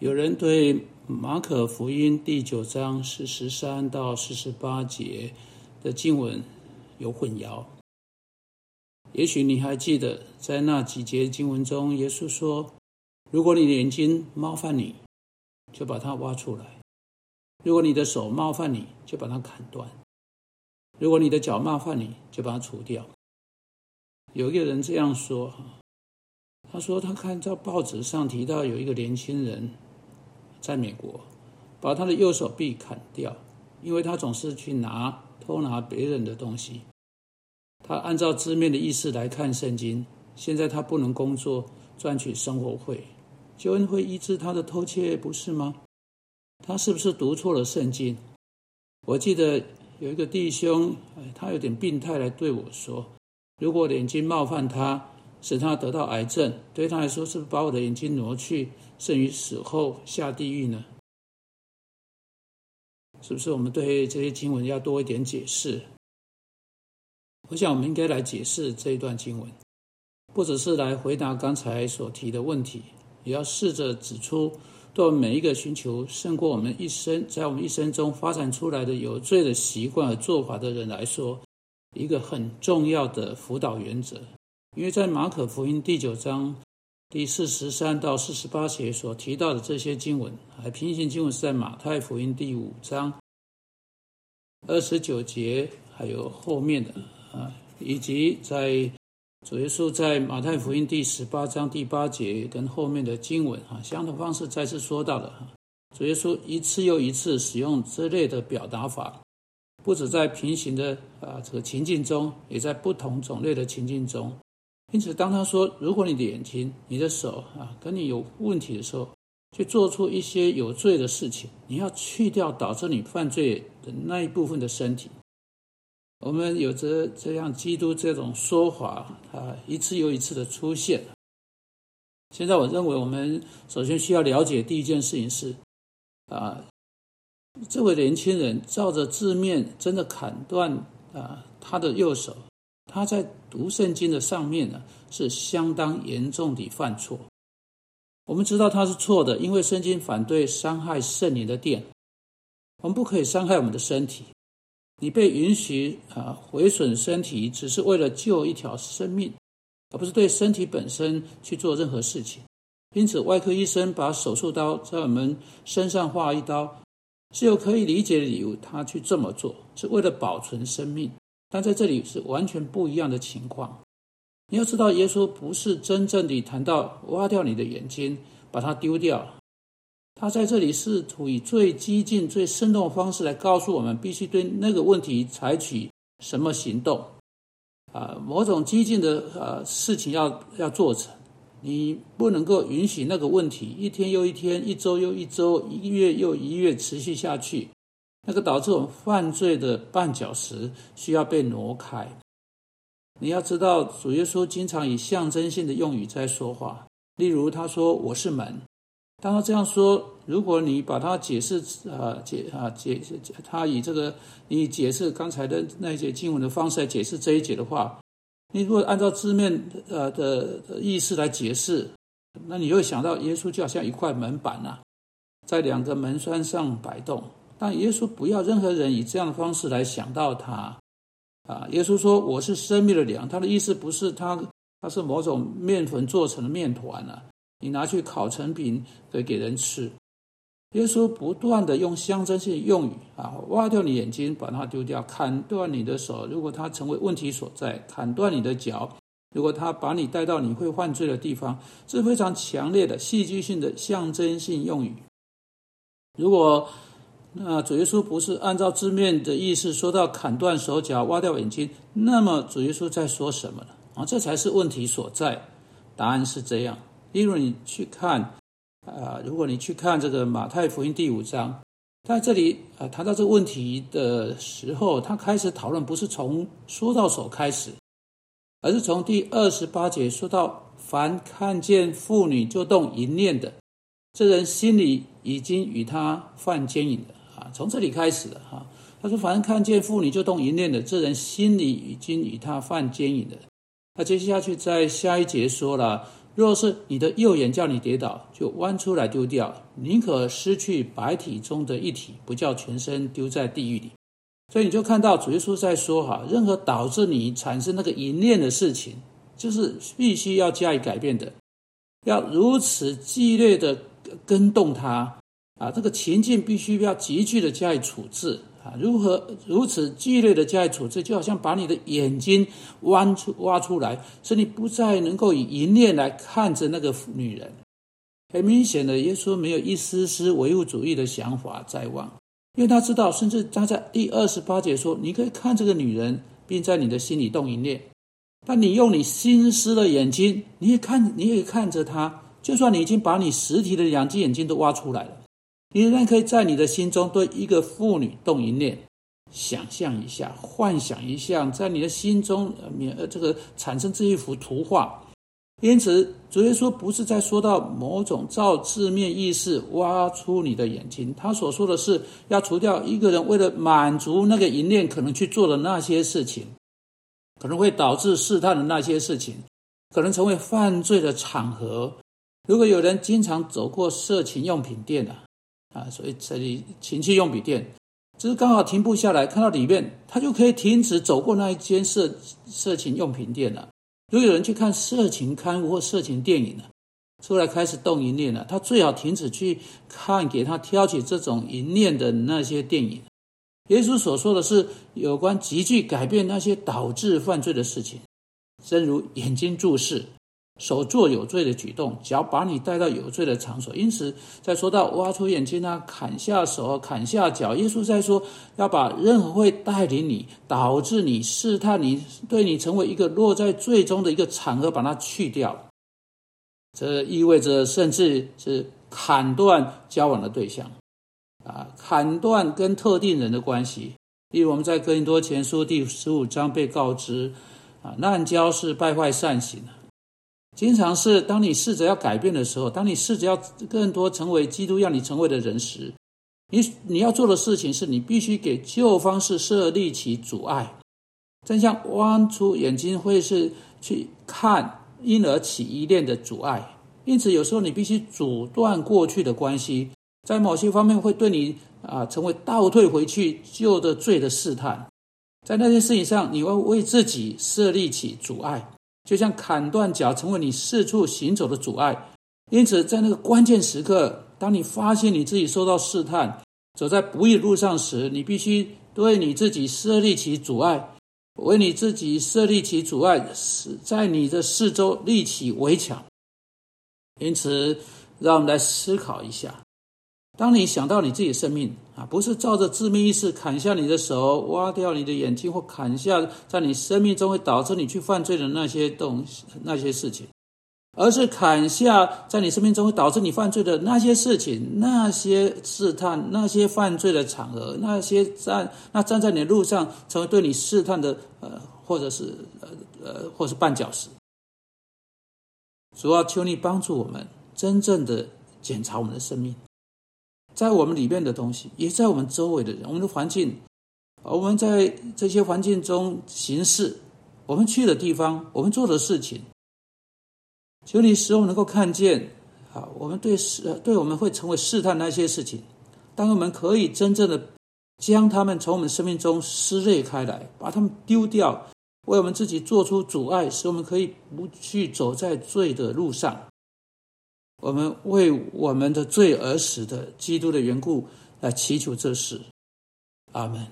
有人对马可福音第九章四十三到四十八节的经文有混淆。也许你还记得，在那几节经文中，耶稣说：“如果你的眼睛冒犯你，就把它挖出来；如果你的手冒犯你，就把它砍断；如果你的脚冒犯你，就把它除掉。”有一个人这样说：“他说他看到报纸上提到有一个年轻人在美国把他的右手臂砍掉，因为他总是去拿偷拿别人的东西。”他按照字面的意思来看圣经，现在他不能工作赚取生活费，救恩会医治他的偷窃，不是吗？他是不是读错了圣经？我记得有一个弟兄，他有点病态，来对我说：“如果眼睛冒犯他，使他得到癌症，对他来说，是不是把我的眼睛挪去，甚于死后下地狱呢？”是不是我们对这些经文要多一点解释？我想，我们应该来解释这一段经文，不只是来回答刚才所提的问题，也要试着指出，对我们每一个寻求胜过我们一生在我们一生中发展出来的有罪的习惯和做法的人来说，一个很重要的辅导原则。因为在马可福音第九章第四十三到四十八节所提到的这些经文，还平行经文是在马太福音第五章二十九节，还有后面的。啊，以及在主耶稣在马太福音第十八章第八节跟后面的经文啊，相同方式再次说到了。主耶稣一次又一次使用这类的表达法，不止在平行的啊这个情境中，也在不同种类的情境中。因此，当他说“如果你的眼睛、你的手啊跟你有问题的时候，去做出一些有罪的事情，你要去掉导致你犯罪的那一部分的身体。”我们有着这样基督这种说法，啊，一次又一次的出现。现在，我认为我们首先需要了解第一件事情是，啊，这位年轻人照着字面真的砍断啊他的右手，他在读圣经的上面呢是相当严重的犯错。我们知道他是错的，因为圣经反对伤害圣灵的殿，我们不可以伤害我们的身体。你被允许啊毁损身体，只是为了救一条生命，而不是对身体本身去做任何事情。因此，外科医生把手术刀在我们身上划一刀，是有可以理解的理由，他去这么做是为了保存生命。但在这里是完全不一样的情况。你要知道，耶稣不是真正的谈到挖掉你的眼睛，把它丢掉。他在这里试图以最激进、最生动的方式来告诉我们，必须对那个问题采取什么行动，啊，某种激进的呃事情要要做成。你不能够允许那个问题一天又一天、一周又一周、一月又一月持续下去，那个导致我们犯罪的绊脚石需要被挪开。你要知道，主耶稣经常以象征性的用语在说话，例如他说：“我是门。”当他这样说，如果你把它解释啊解啊解释，他以这个你解释刚才的那一节经文的方式来解释这一节的话，你如果按照字面呃的意思来解释，那你会想到耶稣就好像一块门板呐，在两个门栓上摆动。但耶稣不要任何人以这样的方式来想到他啊。耶稣说：“我是生命的粮。”他的意思不是他，他是某种面粉做成的面团啊。你拿去烤成饼给给人吃。耶稣不断的用象征性用语啊，挖掉你眼睛，把它丢掉；砍断你的手，如果它成为问题所在；砍断你的脚，如果他把你带到你会犯罪的地方，这是非常强烈的戏剧性的象征性用语。如果那主耶稣不是按照字面的意思说到砍断手脚、挖掉眼睛，那么主耶稣在说什么呢？啊，这才是问题所在。答案是这样。例如，你去看，啊，如果你去看这个马太福音第五章，在这里啊谈到这个问题的时候，他开始讨论不是从说到手开始，而是从第二十八节说到：凡看见妇女就动淫念的，这人心里已经与他犯奸淫了。从这里开始的哈。他说：凡看见妇女就动淫念的，这人心里已经与他犯奸淫了。那接下去在下一节说了。若是你的右眼叫你跌倒，就弯出来丢掉，宁可失去百体中的一体，不叫全身丢在地狱里。所以你就看到主耶稣在说哈，任何导致你产生那个淫念的事情，就是必须要加以改变的，要如此激烈的跟动它啊，这个情境必须要急剧的加以处置啊。如何如此剧烈的加以处置，就好像把你的眼睛挖出挖出来，使你不再能够以淫念来看着那个女人。很明显的，耶稣没有一丝丝唯物主义的想法在望，因为他知道，甚至他在第二十八节说：“你可以看这个女人，并在你的心里动淫念。但你用你心思的眼睛，你也看，你也看着她，就算你已经把你实体的两只眼睛都挖出来了。”你仍然可以在你的心中对一个妇女动一念，想象一下，幻想一下，在你的心中呃呃这个产生这一幅图画。因此，主耶稣不是在说到某种照字面意思挖出你的眼睛，他所说的是要除掉一个人为了满足那个淫念可能去做的那些事情，可能会导致试探的那些事情，可能成为犯罪的场合。如果有人经常走过色情用品店啊。啊，所以这里情趣用品店，只是刚好停步下来，看到里面，他就可以停止走过那一间色色情用品店了。如果有人去看色情刊物或色情电影呢，出来开始动淫念了，他最好停止去看给他挑起这种淫念的那些电影。耶稣所说的是有关急剧改变那些导致犯罪的事情，正如眼睛注视。手做有罪的举动，脚把你带到有罪的场所。因此，在说到挖出眼睛啊、砍下手、砍下脚，耶稣在说要把任何会带领你、导致你试探你、对你成为一个落在最终的一个场合，把它去掉。这意味着，甚至是砍断交往的对象，啊，砍断跟特定人的关系。例如，我们在哥林多前书第十五章被告知，啊，滥交是败坏善行。经常是当你试着要改变的时候，当你试着要更多成为基督要你成为的人时，你你要做的事情是你必须给旧方式设立起阻碍。正像弯出眼睛会是去看，因而起依恋的阻碍。因此，有时候你必须阻断过去的关系，在某些方面会对你啊成为倒退回去旧的罪的试探。在那件事情上，你要为自己设立起阻碍。就像砍断脚，成为你四处行走的阻碍。因此，在那个关键时刻，当你发现你自己受到试探，走在不义路上时，你必须对你自己设立起阻碍，为你自己设立起阻碍，使在你的四周立起围墙。因此，让我们来思考一下。当你想到你自己的生命啊，不是照着字面意思砍下你的手、挖掉你的眼睛，或砍下在你生命中会导致你去犯罪的那些东西、那些事情，而是砍下在你生命中会导致你犯罪的那些事情、那些试探、那些犯罪的场合、那些站那站在你的路上成为对你试探的呃，或者是呃呃，或是绊脚石。主要求你帮助我们，真正的检查我们的生命。在我们里面的东西，也在我们周围的人，我们的环境，我们在这些环境中行事，我们去的地方，我们做的事情，求你使我们能够看见，啊，我们对试，对我们会成为试探那些事情，当我们可以真正的将他们从我们生命中撕裂开来，把他们丢掉，为我们自己做出阻碍，使我们可以不去走在罪的路上。我们为我们的罪而死的基督的缘故来祈求这事，阿门。